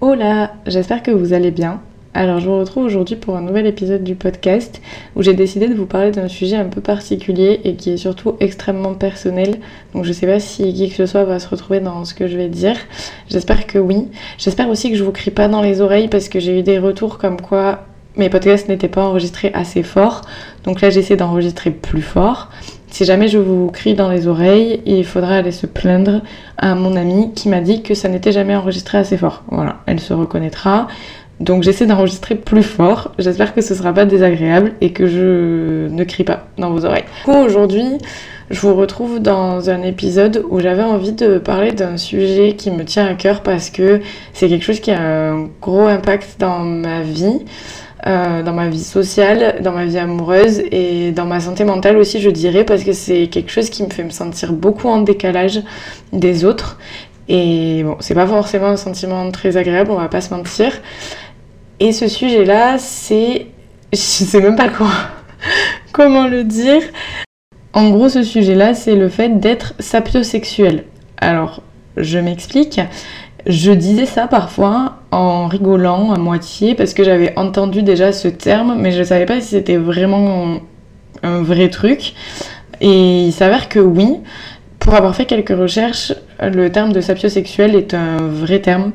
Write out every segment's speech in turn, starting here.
Hola, j'espère que vous allez bien. Alors je vous retrouve aujourd'hui pour un nouvel épisode du podcast où j'ai décidé de vous parler d'un sujet un peu particulier et qui est surtout extrêmement personnel. Donc je sais pas si qui que ce soit va se retrouver dans ce que je vais dire. J'espère que oui. J'espère aussi que je vous crie pas dans les oreilles parce que j'ai eu des retours comme quoi mes podcasts n'étaient pas enregistrés assez fort. Donc là j'essaie d'enregistrer plus fort. Si jamais je vous crie dans les oreilles, il faudra aller se plaindre à mon amie qui m'a dit que ça n'était jamais enregistré assez fort. Voilà, elle se reconnaîtra. Donc j'essaie d'enregistrer plus fort. J'espère que ce sera pas désagréable et que je ne crie pas dans vos oreilles. Aujourd'hui, je vous retrouve dans un épisode où j'avais envie de parler d'un sujet qui me tient à cœur parce que c'est quelque chose qui a un gros impact dans ma vie. Euh, dans ma vie sociale, dans ma vie amoureuse et dans ma santé mentale aussi, je dirais, parce que c'est quelque chose qui me fait me sentir beaucoup en décalage des autres. Et bon, c'est pas forcément un sentiment très agréable, on va pas se mentir. Et ce sujet-là, c'est. Je sais même pas quoi. comment le dire. En gros, ce sujet-là, c'est le fait d'être sapiosexuel. Alors, je m'explique. Je disais ça parfois en rigolant à moitié parce que j'avais entendu déjà ce terme, mais je ne savais pas si c'était vraiment un vrai truc. Et il s'avère que oui, pour avoir fait quelques recherches, le terme de sapiosexuel est un vrai terme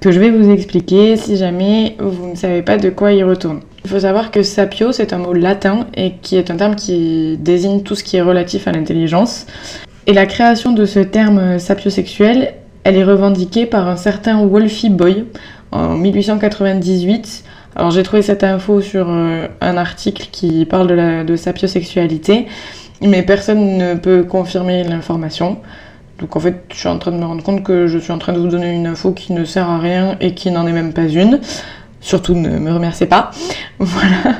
que je vais vous expliquer si jamais vous ne savez pas de quoi il retourne. Il faut savoir que sapio, c'est un mot latin et qui est un terme qui désigne tout ce qui est relatif à l'intelligence. Et la création de ce terme sapiosexuel, elle est revendiquée par un certain Wolfie Boy en 1898. Alors j'ai trouvé cette info sur euh, un article qui parle de, la, de sapiosexualité, mais personne ne peut confirmer l'information. Donc en fait, je suis en train de me rendre compte que je suis en train de vous donner une info qui ne sert à rien et qui n'en est même pas une. Surtout ne me remerciez pas. Voilà.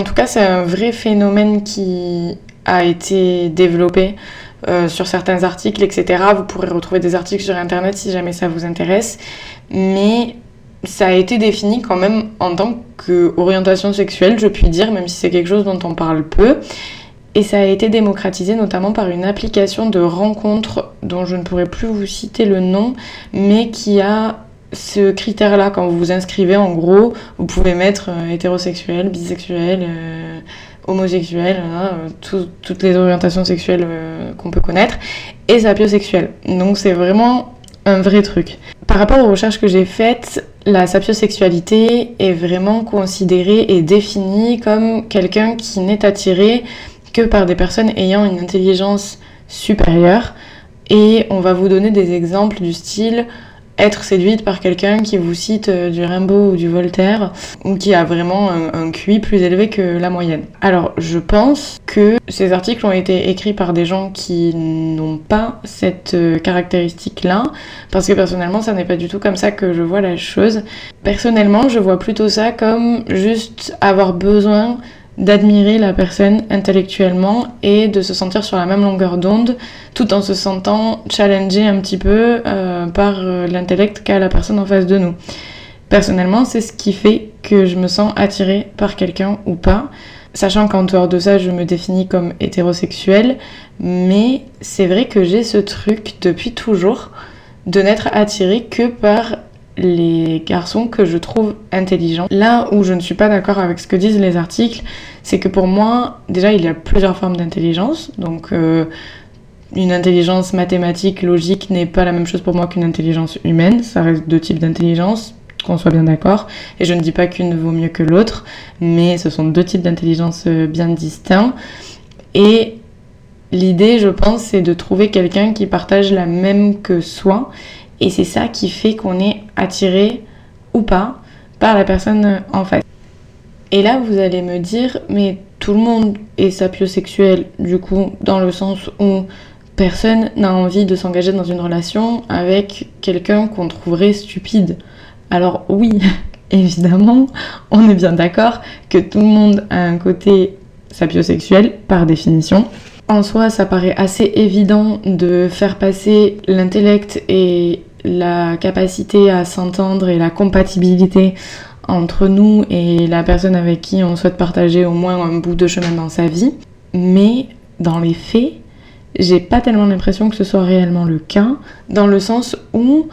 En tout cas, c'est un vrai phénomène qui a été développé euh, sur certains articles, etc. Vous pourrez retrouver des articles sur Internet si jamais ça vous intéresse. Mais ça a été défini quand même en tant qu'orientation sexuelle, je puis dire, même si c'est quelque chose dont on parle peu. Et ça a été démocratisé notamment par une application de rencontre dont je ne pourrais plus vous citer le nom, mais qui a ce critère-là. Quand vous vous inscrivez, en gros, vous pouvez mettre euh, hétérosexuel, bisexuel, euh, homosexuel, hein, toutes les orientations sexuelles euh, qu'on peut connaître, et sapiosexuel. Donc c'est vraiment un vrai truc. Par rapport aux recherches que j'ai faites, la sapiosexualité est vraiment considérée et définie comme quelqu'un qui n'est attiré que par des personnes ayant une intelligence supérieure. Et on va vous donner des exemples du style être séduite par quelqu'un qui vous cite euh, du Rimbaud ou du Voltaire, ou qui a vraiment un, QI plus élevé que la moyenne. Alors, je pense que ces articles ont été écrits par des gens qui n'ont pas cette euh, caractéristique-là, parce que personnellement, ça n'est pas du tout comme ça que je vois la chose. Personnellement, je vois plutôt ça comme juste avoir besoin d'admirer la personne intellectuellement et de se sentir sur la même longueur d'onde tout en se sentant challengé un petit peu euh, par euh, l'intellect qu'a la personne en face de nous. Personnellement, c'est ce qui fait que je me sens attirée par quelqu'un ou pas, sachant qu'en dehors de ça, je me définis comme hétérosexuelle, mais c'est vrai que j'ai ce truc depuis toujours de n'être attirée que par les garçons que je trouve intelligents. Là où je ne suis pas d'accord avec ce que disent les articles, c'est que pour moi, déjà, il y a plusieurs formes d'intelligence. Donc, euh, une intelligence mathématique, logique n'est pas la même chose pour moi qu'une intelligence humaine. Ça reste deux types d'intelligence, qu'on soit bien d'accord. Et je ne dis pas qu'une vaut mieux que l'autre, mais ce sont deux types d'intelligence euh, bien distincts. Et l'idée, je pense, c'est de trouver quelqu'un qui partage la même que soi et c'est ça qui fait qu'on est attiré ou pas la personne en face. Et là, vous allez me dire, mais tout le monde est sapiosexuel, du coup, dans le sens où personne n'a envie de s'engager dans une relation avec quelqu'un qu'on trouverait stupide. Alors oui, évidemment, on est bien d'accord que tout le monde a un côté sapiosexuel par définition. En soi, ça paraît assez évident de faire passer l'intellect et la capacité à s'entendre et la compatibilité entre nous et la personne avec qui on souhaite partager au moins un bout de chemin dans sa vie. Mais dans les faits, j'ai pas tellement l'impression que ce soit réellement le cas, dans le sens où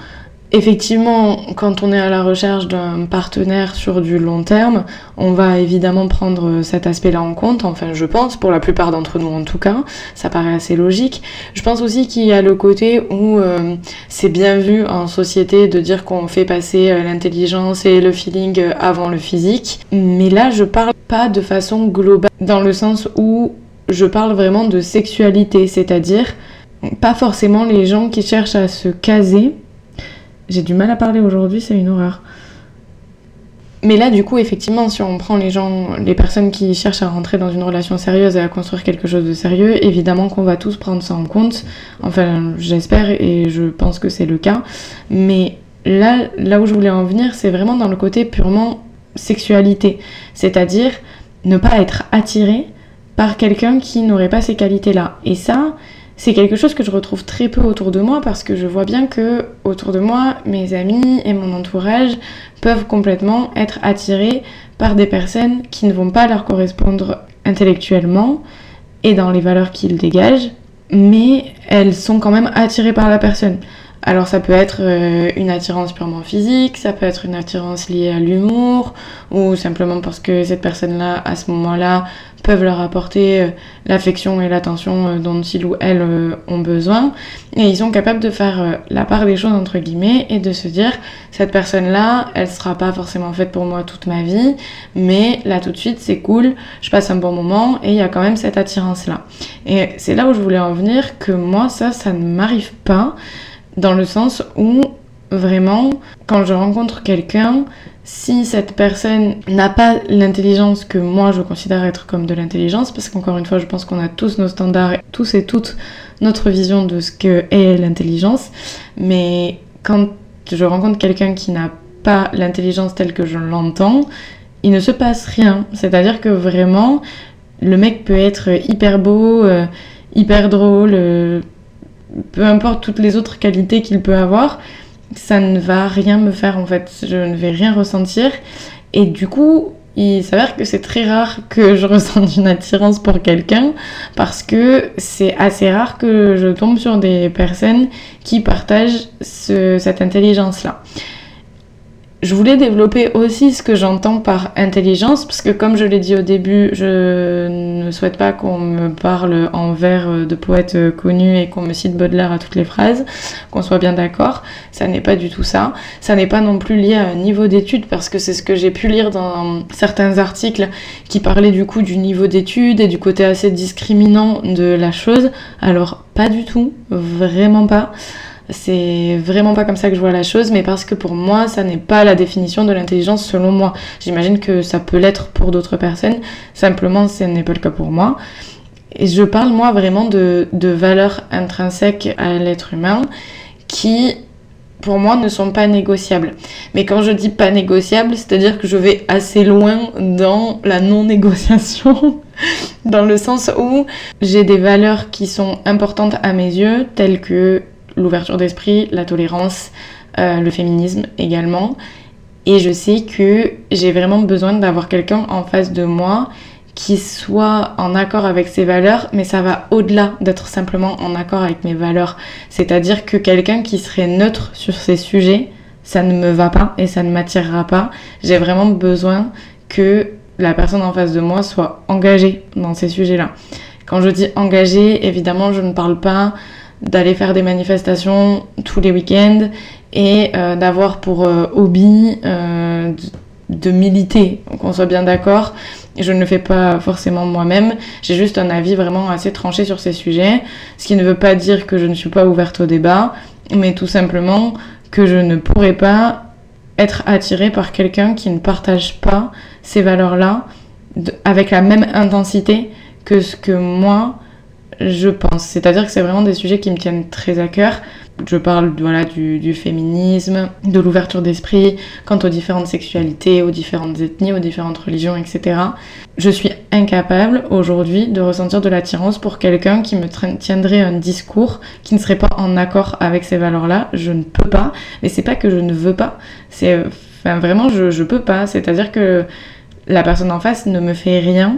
Effectivement, quand on est à la recherche d'un partenaire sur du long terme, on va évidemment prendre cet aspect-là en compte, enfin je pense, pour la plupart d'entre nous en tout cas, ça paraît assez logique. Je pense aussi qu'il y a le côté où euh, c'est bien vu en société de dire qu'on fait passer euh, l'intelligence et le feeling avant le physique, mais là je parle pas de façon globale, dans le sens où je parle vraiment de sexualité, c'est-à-dire pas forcément les gens qui cherchent à se caser, j'ai du mal à parler aujourd'hui, c'est une horreur. Mais là, du coup, effectivement, si on prend les gens, les personnes qui cherchent à rentrer dans une relation sérieuse et à construire quelque chose de sérieux, évidemment qu'on va tous prendre ça en compte. Enfin, j'espère et je pense que c'est le cas. Mais là, là où je voulais en venir, c'est vraiment dans le côté purement sexualité. C'est-à-dire ne pas être attiré par quelqu'un qui n'aurait pas ces qualités-là. Et ça, c'est quelque chose que je retrouve très peu autour de moi parce que je vois bien que autour de moi, mes amis et mon entourage peuvent complètement être attirés par des personnes qui ne vont pas leur correspondre intellectuellement et dans les valeurs qu'ils dégagent, mais elles sont quand même attirées par la personne. Alors ça peut être euh, une attirance purement physique, ça peut être une attirance liée à l'humour, ou simplement parce que cette personne-là, à ce moment-là, peuvent leur apporter euh, l'affection et l'attention euh, dont ils ou elles ont besoin. Et ils sont capables de faire la part des choses, entre guillemets, et de se dire, cette personne-là, elle sera pas forcément faite pour moi toute ma vie, mais là tout de suite, c'est cool, je passe un bon moment, et il y a quand même cette attirance-là. Et c'est là où je voulais en venir, que moi, ça, ça ne m'arrive pas dans le sens où vraiment, quand je rencontre quelqu'un, si cette personne n'a pas l'intelligence que moi je considère être comme de l'intelligence, parce qu'encore une fois, je pense qu'on a tous nos standards, tous et toutes notre vision de ce que est l'intelligence, mais quand je rencontre quelqu'un qui n'a pas l'intelligence telle que je l'entends, il ne se passe rien. C'est-à-dire que vraiment, le mec peut être hyper beau, euh, hyper drôle, euh, peu importe toutes les autres qualités qu'il peut avoir, ça ne va rien me faire en fait. Je ne vais rien ressentir. Et du coup, il s'avère que c'est très rare que je ressente une attirance pour quelqu'un parce que c'est assez rare que je tombe sur des personnes qui partagent cette intelligence-là. Je voulais développer aussi ce que j'entends par intelligence, parce que comme je l'ai dit au début, je ne souhaite pas qu'on me parle en vers de poètes connus et qu'on me cite Baudelaire à toutes les phrases, qu'on soit bien d'accord. Ça n'est pas du tout ça. Ça n'est pas non plus lié à un niveau d'études, parce que c'est ce que j'ai pu lire dans certains articles qui parlaient du coup du niveau d'études et du côté assez discriminant de la chose. Alors pas du tout, vraiment pas. C'est vraiment pas comme ça que je vois la chose, mais parce que pour moi, ça n'est pas la définition de l'intelligence selon moi. J'imagine que ça peut l'être pour d'autres personnes, simplement ce n'est pas le cas pour moi. Et je parle moi vraiment de, de valeurs intrinsèques à l'être humain qui, pour moi, ne sont pas négociables. Mais quand je dis pas négociables, c'est-à-dire que je vais assez loin dans la non-négociation, dans le sens où j'ai des valeurs qui sont importantes à mes yeux, telles que l'ouverture d'esprit, la tolérance, euh, le féminisme également. Et je sais que j'ai vraiment besoin d'avoir quelqu'un en face de moi qui soit en accord avec ses valeurs, mais ça va au-delà d'être simplement en accord avec mes valeurs. C'est-à-dire que quelqu'un qui serait neutre sur ces sujets, ça ne me va pas et ça ne m'attirera pas. J'ai vraiment besoin que la personne en face de moi soit engagée dans ces sujets-là. Quand je dis engagée, évidemment, je ne parle pas d'aller faire des manifestations tous les week-ends et euh, d'avoir pour euh, hobby euh, de, militer, qu'on soit bien d'accord. Je ne le fais pas forcément moi-même, j'ai juste un avis vraiment assez tranché sur ces sujets, ce qui ne veut pas dire que je ne suis pas ouverte au débat, mais tout simplement que je ne pourrais pas être attirée par quelqu'un qui ne partage pas ces valeurs-là avec la même intensité que ce que moi je pense. C'est-à-dire que c'est vraiment des sujets qui me tiennent très à cœur. Je parle voilà, du, féminisme, de l'ouverture d'esprit, quant aux différentes sexualités, aux différentes ethnies, aux différentes religions, etc. Je suis incapable aujourd'hui de ressentir de l'attirance pour quelqu'un qui me tiendrait un discours qui ne serait pas en accord avec ces valeurs-là. Je ne peux pas. Mais c'est pas que je ne veux pas. C'est vraiment je, je peux pas. C'est-à-dire que la personne en face ne me fait rien.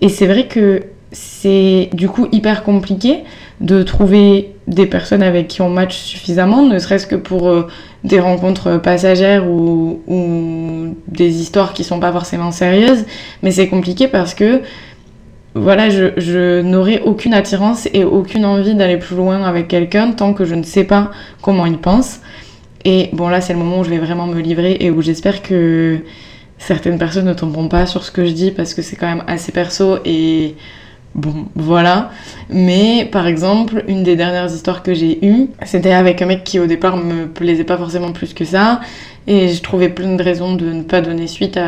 Et c'est vrai que c'est du coup hyper compliqué de trouver des personnes avec qui on match suffisamment, ne serait-ce que pour euh, des rencontres passagères ou, des histoires qui sont pas forcément sérieuses. Mais c'est compliqué parce que voilà, je n'aurai aucune attirance et aucune envie d'aller plus loin avec quelqu'un tant que je ne sais pas comment il pense. Et bon, là, c'est le moment où je vais vraiment me livrer et où j'espère que certaines personnes ne tomberont pas sur ce que je dis parce que c'est quand même assez perso et Bon, voilà. Mais par exemple, une des dernières histoires que j'ai eues, c'était avec un mec qui au départ me plaisait pas forcément plus que ça. Et je trouvais plein de raisons de ne pas donner suite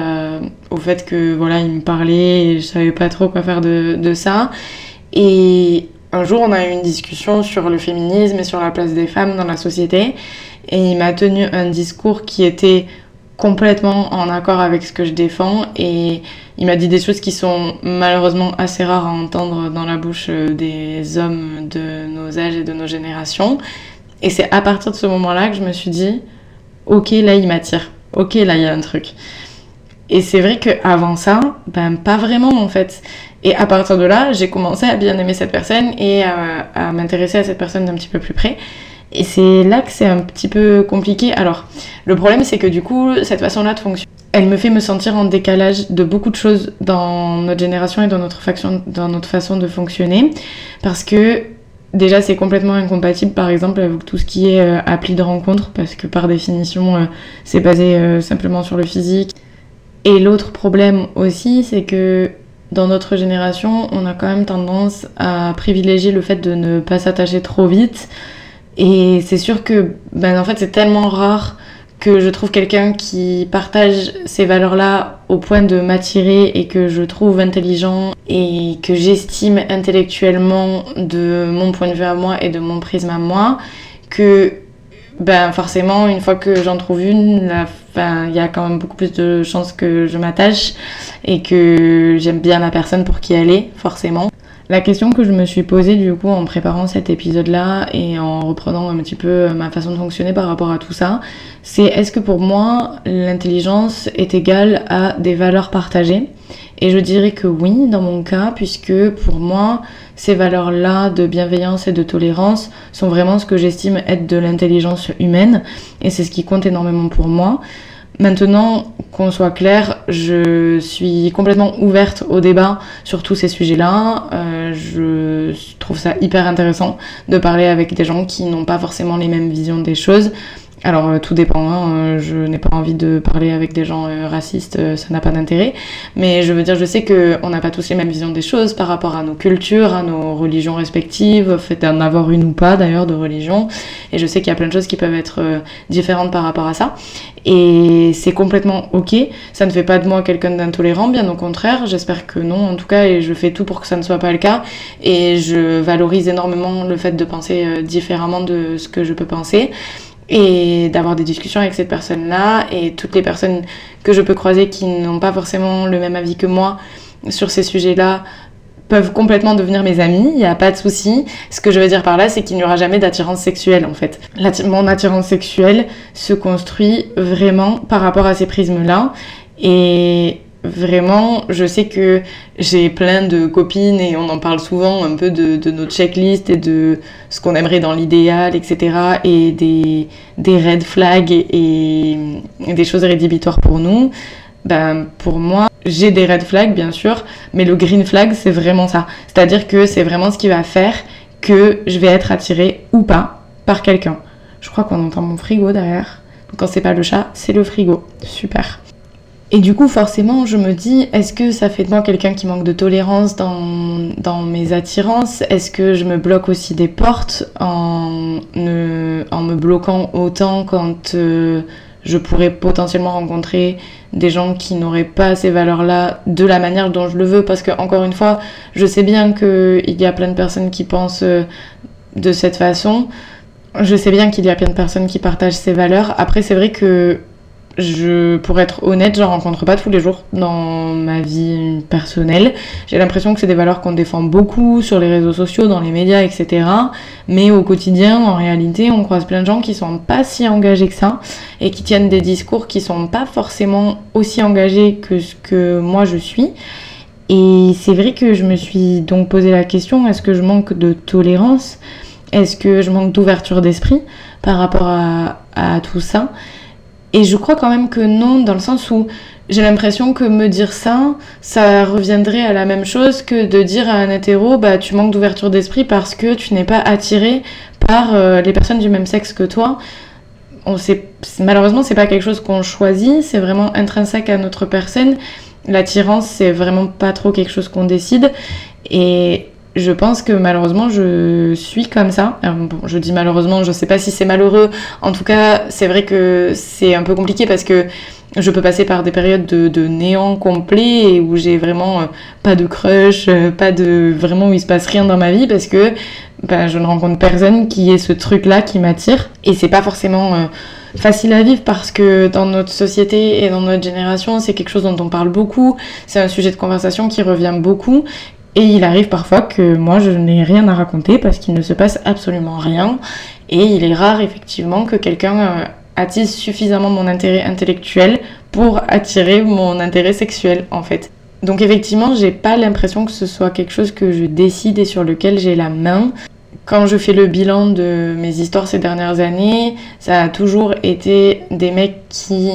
au fait que voilà, il me parlait et je savais pas trop quoi faire de, de ça. Et un jour, on a eu une discussion sur le féminisme et sur la place des femmes dans la société. Et il m'a tenu un discours qui était complètement en accord avec ce que je défends et il m'a dit des choses qui sont malheureusement assez rares à entendre dans la bouche euh, des hommes de nos âges et de nos générations. Et c'est à partir de ce moment-là que je me suis dit, ok, là il m'attire, ok, là il y a un truc. Et c'est vrai qu'avant ça, ben pas vraiment en fait. Et à partir de là, j'ai commencé à bien aimer cette personne et à, à m'intéresser à cette personne d'un petit peu plus près. Et c'est là que c'est un petit peu compliqué. Alors, le problème, c'est que du coup, cette façon-là de fonctionner, elle me fait me sentir en décalage de beaucoup de choses dans notre génération et dans notre, faction, dans notre façon de fonctionner. Parce que déjà, c'est complètement incompatible, par exemple, avec tout ce qui est euh, appli de rencontre, parce que par définition, euh, c'est basé euh, simplement sur le physique. Et l'autre problème aussi, c'est que dans notre génération, on a quand même tendance à privilégier le fait de ne pas s'attacher trop vite et c'est sûr que, ben, en fait, c'est tellement rare que je trouve quelqu'un qui partage ces valeurs-là au point de m'attirer et que je trouve intelligent et que j'estime intellectuellement de mon point de vue à moi et de mon prisme à moi, que ben forcément une fois que j'en trouve une, il y a quand même beaucoup plus de chances que je m'attache et que j'aime bien la personne pour qui elle est, forcément. La question que je me suis posée du coup en préparant cet épisode-là et en reprenant un petit peu ma façon de fonctionner par rapport à tout ça, c'est est-ce que pour moi l'intelligence est égale à des valeurs partagées? Et je dirais que oui dans mon cas puisque pour moi ces valeurs-là de bienveillance et de tolérance sont vraiment ce que j'estime être de l'intelligence humaine et c'est ce qui compte énormément pour moi. Maintenant, qu'on soit clair, je suis complètement ouverte au débat sur tous ces sujets-là. Euh, je trouve ça hyper intéressant de parler avec des gens qui n'ont pas forcément les mêmes visions des choses. Alors euh, tout dépend, hein, euh, je n'ai pas envie de parler avec des gens euh, racistes, ça n'a pas d'intérêt. Mais je veux dire, je sais qu'on n'a pas tous les mêmes visions des choses par rapport à nos cultures, à nos religions respectives, fait d'en avoir une ou pas d'ailleurs de religion. Et je sais qu'il y a plein de choses qui peuvent être différentes par rapport à ça. Et c'est complètement ok. Ça ne fait pas de moi quelqu'un d'intolérant, bien au contraire. J'espère que non, en tout cas, et je fais tout pour que ça ne soit pas le cas. Et je valorise énormément le fait de penser différemment de ce que je peux penser et d'avoir des discussions avec cette personne-là et toutes les personnes que je peux croiser qui n'ont pas forcément le même avis que moi sur ces sujets-là peuvent complètement devenir mes amis, il n'y a pas de souci. Ce que je veux dire par là, c'est qu'il n'y aura jamais d'attirance sexuelle en fait. Mon attirance sexuelle se construit vraiment par rapport à ces prismes-là et vraiment, je sais que j'ai plein de copines et on en parle souvent un peu de, de notre checklist et de ce qu'on aimerait dans l'idéal, etc. Et des, des red flags et, des choses rédhibitoires pour nous. Ben, pour moi, j'ai des red flags, bien sûr, mais le green flag, c'est vraiment ça. C'est-à-dire que c'est vraiment ce qui va faire que je vais être attirée ou pas par quelqu'un. Je crois qu'on entend mon frigo derrière. Quand c'est pas le chat, c'est le frigo. Super. Et du coup, forcément, je me dis, est-ce que ça fait de moi quelqu'un qui manque de tolérance dans, dans mes attirances? Est-ce que je me bloque aussi des portes en, en me bloquant autant quand euh, je pourrais potentiellement rencontrer des gens qui n'auraient pas ces valeurs-là de la manière dont je le veux? Parce que, encore une fois, je sais bien qu'il y a plein de personnes qui pensent euh, de cette façon. Je sais bien qu'il y a plein de personnes qui partagent ces valeurs. Après, c'est vrai que je, pour être honnête, j'en rencontre pas tous les jours dans ma vie personnelle. J'ai l'impression que c'est des valeurs qu'on défend beaucoup sur les réseaux sociaux, dans les médias, etc. Mais au quotidien, en réalité, on croise plein de gens qui sont pas si engagés que ça et qui tiennent des discours qui sont pas forcément aussi engagés que ce que moi je suis. Et c'est vrai que je me suis donc posé la question, est-ce que je manque de tolérance? Est-ce que je manque d'ouverture d'esprit par rapport à, à tout ça? Et je crois quand même que non, dans le sens où j'ai l'impression que me dire ça, ça reviendrait à la même chose que de dire à un hétéro, bah tu manques d'ouverture d'esprit parce que tu n'es pas attiré par euh, les personnes du même sexe que toi. On sait, malheureusement, c'est pas quelque chose qu'on choisit, c'est vraiment intrinsèque à notre personne. L'attirance, c'est vraiment pas trop quelque chose qu'on décide. Et je pense que malheureusement je suis comme ça. je dis malheureusement, je sais pas si c'est malheureux. En tout cas, c'est vrai que c'est un peu compliqué parce que je peux passer par des périodes de, néant complet où j'ai vraiment euh, pas de crush, euh, pas de vraiment où il se passe rien dans ma vie parce que bah, je ne rencontre personne qui ait ce truc-là qui m'attire et c'est pas forcément euh, facile à vivre parce que dans notre société et dans notre génération, c'est quelque chose dont on parle beaucoup, c'est un sujet de conversation qui revient beaucoup et il arrive parfois que moi je n'ai rien à raconter parce qu'il ne se passe absolument rien et il est rare effectivement que quelqu'un attise suffisamment mon intérêt intellectuel pour attirer mon intérêt sexuel en fait. Donc effectivement, j'ai pas l'impression que ce soit quelque chose que je décide et sur lequel j'ai la main. Quand je fais le bilan de mes histoires ces dernières années, ça a toujours été des mecs qui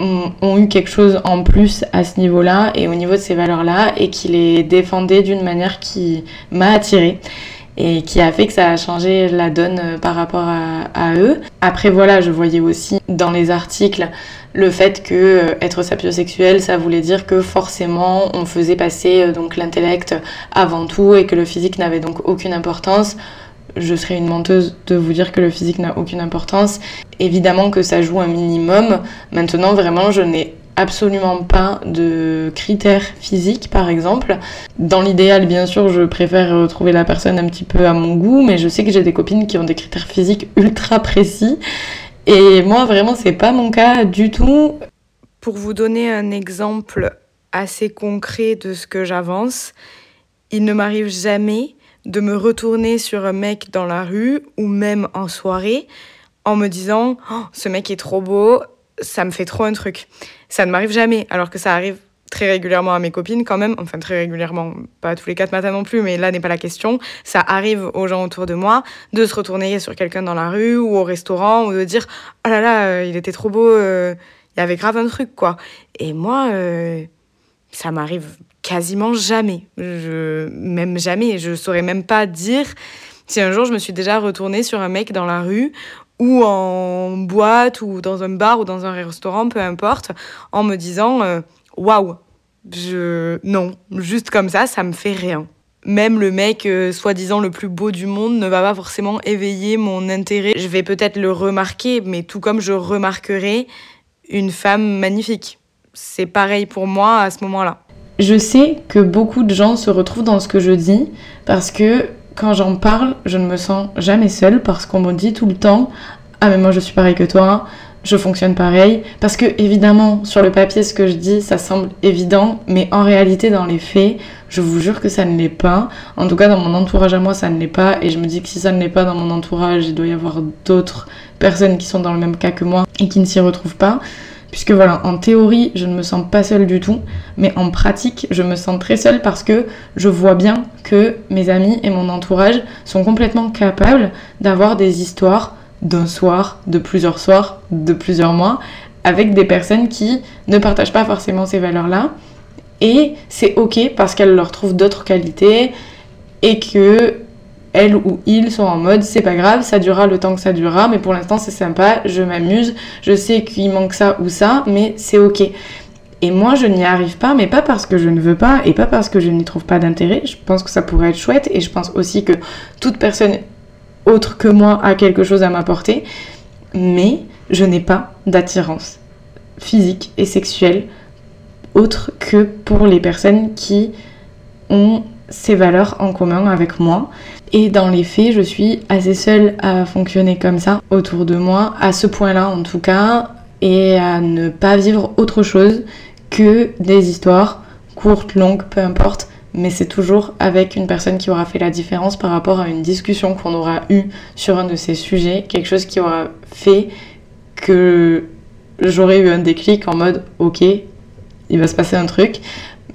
ont eu quelque chose en plus à ce niveau-là et au niveau de ces valeurs-là et qui les défendaient d'une manière qui m'a attirée et qui a fait que ça a changé la donne euh, par rapport à, eux. Après voilà, je voyais aussi dans les articles le fait que euh, être sapiosexuel, ça voulait dire que forcément on faisait passer euh, donc l'intellect avant tout et que le physique n'avait donc aucune importance. Je serais une menteuse de vous dire que le physique n'a aucune importance. Évidemment que ça joue un minimum. Maintenant, vraiment, je n'ai absolument pas de critères physiques par exemple. Dans l'idéal bien sûr je préfère trouver la personne un petit peu à mon goût mais je sais que j'ai des copines qui ont des critères physiques ultra précis et moi vraiment c'est pas mon cas du tout. Pour vous donner un exemple assez concret de ce que j'avance, il ne m'arrive jamais de me retourner sur un mec dans la rue ou même en soirée en me disant oh, ce mec est trop beau, ça me fait trop un truc. Ça ne m'arrive jamais, alors que ça arrive très régulièrement à mes copines quand même, enfin très régulièrement, pas tous les quatre matins non plus, mais là n'est pas la question. Ça arrive aux gens autour de moi de se retourner sur quelqu'un dans la rue ou au restaurant ou de dire oh là là, euh, il était trop beau, euh, il y avait grave un truc quoi. Et moi, euh, ça m'arrive quasiment jamais, même jamais, je saurais même pas dire si un jour je me suis déjà retournée sur un mec dans la rue ou en boîte ou dans un bar ou dans un restaurant, peu importe, en me disant euh, waouh, je non, juste comme ça, ça me fait rien. Même le mec euh, soi-disant le plus beau du monde ne va pas forcément éveiller mon intérêt. Je vais peut-être le remarquer, mais tout comme je remarquerai une femme magnifique. C'est pareil pour moi à ce moment-là. Je sais que beaucoup de gens se retrouvent dans ce que je dis parce que quand j'en parle, je ne me sens jamais seule parce qu'on me dit tout le temps Ah, mais moi je suis pareil que toi, je fonctionne pareil. Parce que, évidemment, sur le papier, ce que je dis, ça semble évident, mais en réalité, dans les faits, je vous jure que ça ne l'est pas. En tout cas, dans mon entourage à moi, ça ne l'est pas. Et je me dis que si ça ne l'est pas dans mon entourage, il doit y avoir d'autres personnes qui sont dans le même cas que moi et qui ne s'y retrouvent pas. Puisque voilà, en théorie, je ne me sens pas seule du tout, mais en pratique, je me sens très seule parce que je vois bien que mes amis et mon entourage sont complètement capables d'avoir des histoires d'un soir, de plusieurs soirs, de plusieurs mois, avec des personnes qui ne partagent pas forcément ces valeurs-là. Et c'est ok parce qu'elles leur trouvent d'autres qualités et que elle ou ils sont en mode c'est pas grave, ça durera le temps que ça durera, mais pour l'instant c'est sympa, je m'amuse, je sais qu'il manque ça ou ça, mais c'est ok. Et moi je n'y arrive pas, mais pas parce que je ne veux pas et pas parce que je n'y trouve pas d'intérêt. Je pense que ça pourrait être chouette et je pense aussi que toute personne autre que moi a quelque chose à m'apporter, mais je n'ai pas d'attirance physique et sexuelle autre que pour les personnes qui ont ces valeurs en commun avec moi. Et dans les faits, je suis assez seule à fonctionner comme ça autour de moi, à ce point-là en tout cas, et à ne pas vivre autre chose que des histoires courtes, longues, peu importe, mais c'est toujours avec une personne qui aura fait la différence par rapport à une discussion qu'on aura eue sur un de ces sujets, quelque chose qui aura fait que j'aurais eu un déclic en mode ok, il va se passer un truc,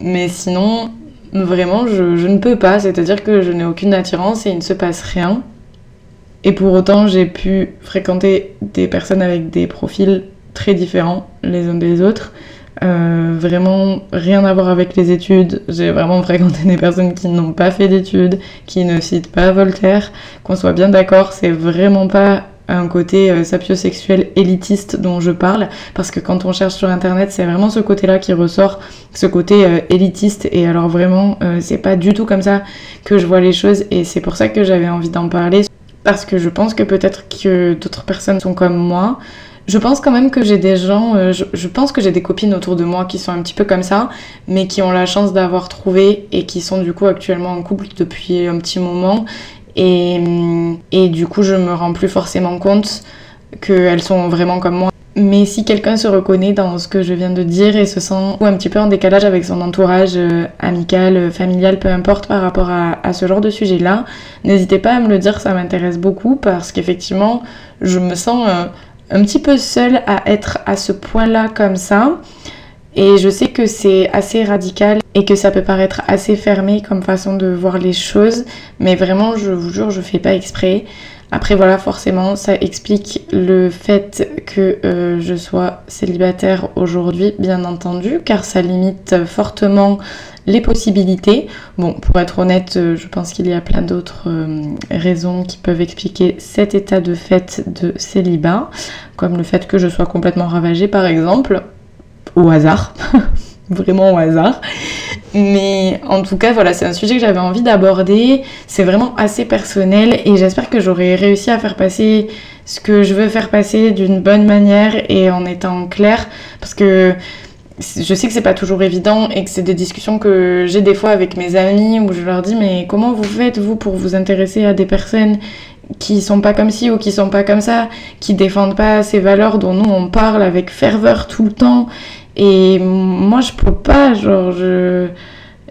Mais sinon, vraiment, je, je ne peux pas. C'est-à-dire que je n'ai aucune attirance et il ne se passe rien. Et pour autant, j'ai pu fréquenter des personnes avec des profils très différents les uns des autres. Euh, vraiment rien à voir avec les études. J'ai vraiment fréquenté des personnes qui n'ont pas fait d'études, qui ne citent pas Voltaire. Qu'on soit bien d'accord, c'est vraiment pas un côté euh, sapiosexuel élitiste dont je parle, parce que quand on cherche sur internet, c'est vraiment ce côté-là qui ressort, ce côté euh, élitiste, et alors vraiment, euh, c'est pas du tout comme ça que je vois les choses, et c'est pour ça que j'avais envie d'en parler, parce que je pense que peut-être que d'autres personnes sont comme moi, je pense quand même que j'ai des gens, je, pense que j'ai des copines autour de moi qui sont un petit peu comme ça, mais qui ont la chance d'avoir trouvé et qui sont du coup actuellement en couple depuis un petit moment. Et, et du coup, je me rends plus forcément compte qu'elles sont vraiment comme moi. Mais si quelqu'un se reconnaît dans ce que je viens de dire et se sent un petit peu en décalage avec son entourage euh, amical, euh, familial, peu importe par rapport à, à ce genre de sujet-là, n'hésitez pas à me le dire, ça m'intéresse beaucoup parce qu'effectivement, je me sens... Euh, un petit peu seule à être à ce point-là comme ça. Et je sais que c'est assez radical et que ça peut paraître assez fermé comme façon de voir les choses, mais vraiment, je vous jure, je fais pas exprès. Après, voilà, forcément, ça explique le fait que euh, je sois célibataire aujourd'hui, bien entendu, car ça limite fortement les possibilités. Bon, pour être honnête, euh, je pense qu'il y a plein d'autres euh, raisons qui peuvent expliquer cet état de fait de célibat, comme le fait que je sois complètement ravagée, par exemple, au hasard. vraiment au hasard. Mais en tout cas, voilà, c'est un sujet que j'avais envie d'aborder. C'est vraiment assez personnel et j'espère que j'aurai réussi à faire passer ce que je veux faire passer d'une bonne manière et en étant clair. Parce que je sais que c'est pas toujours évident et que c'est des discussions que j'ai des fois avec mes amis où je leur dis mais comment vous faites vous pour vous intéresser à des personnes qui sont pas comme ci ou qui sont pas comme ça, qui défendent pas ces valeurs dont nous on parle avec ferveur tout le temps. Et moi, je peux pas, genre, je,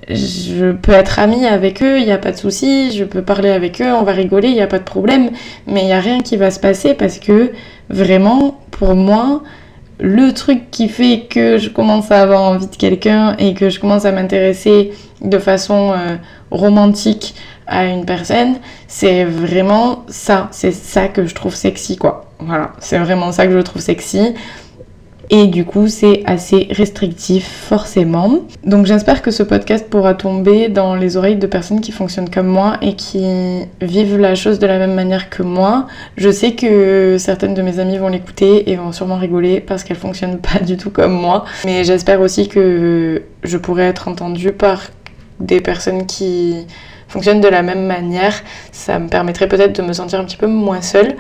je peux être amie avec eux, il n'y a pas de souci, je peux parler avec eux, on va rigoler, il n'y a pas de problème, mais il n'y a rien qui va se passer parce que vraiment, pour moi, le truc qui fait que je commence à avoir envie de quelqu'un et que je commence à m'intéresser de façon euh, romantique à une personne, c'est vraiment ça, c'est ça que je trouve sexy quoi. Voilà, c'est vraiment ça que je trouve sexy. Et du coup, c'est assez restrictif, forcément. Donc j'espère que ce podcast pourra tomber dans les oreilles de personnes qui fonctionnent comme moi et qui vivent la chose de la même manière que moi. Je sais que certaines de mes amies vont l'écouter et vont sûrement rigoler parce qu'elles fonctionnent pas du tout comme moi. Mais j'espère aussi que je pourrai être entendue par des personnes qui fonctionnent de la même manière. Ça me permettrait peut-être de me sentir un petit peu moins seule.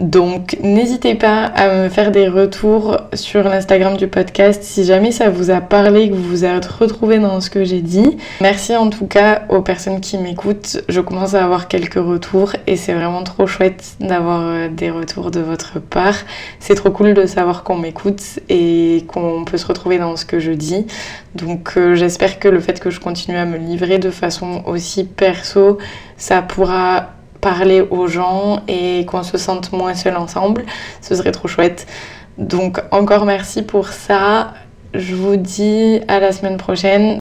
Donc n'hésitez pas à me faire des retours sur l'Instagram du podcast si jamais ça vous a parlé, que vous vous êtes retrouvé dans ce que j'ai dit. Merci en tout cas aux personnes qui m'écoutent. Je commence à avoir quelques retours et c'est vraiment trop chouette d'avoir euh, des retours de votre part. C'est trop cool de savoir qu'on m'écoute et qu'on peut se retrouver dans ce que je dis. Donc euh, j'espère que le fait que je continue à me livrer de façon aussi perso, ça pourra parler aux gens et qu'on se sente moins seul ensemble. Ce serait trop chouette. Donc encore merci pour ça. Je vous dis à la semaine prochaine.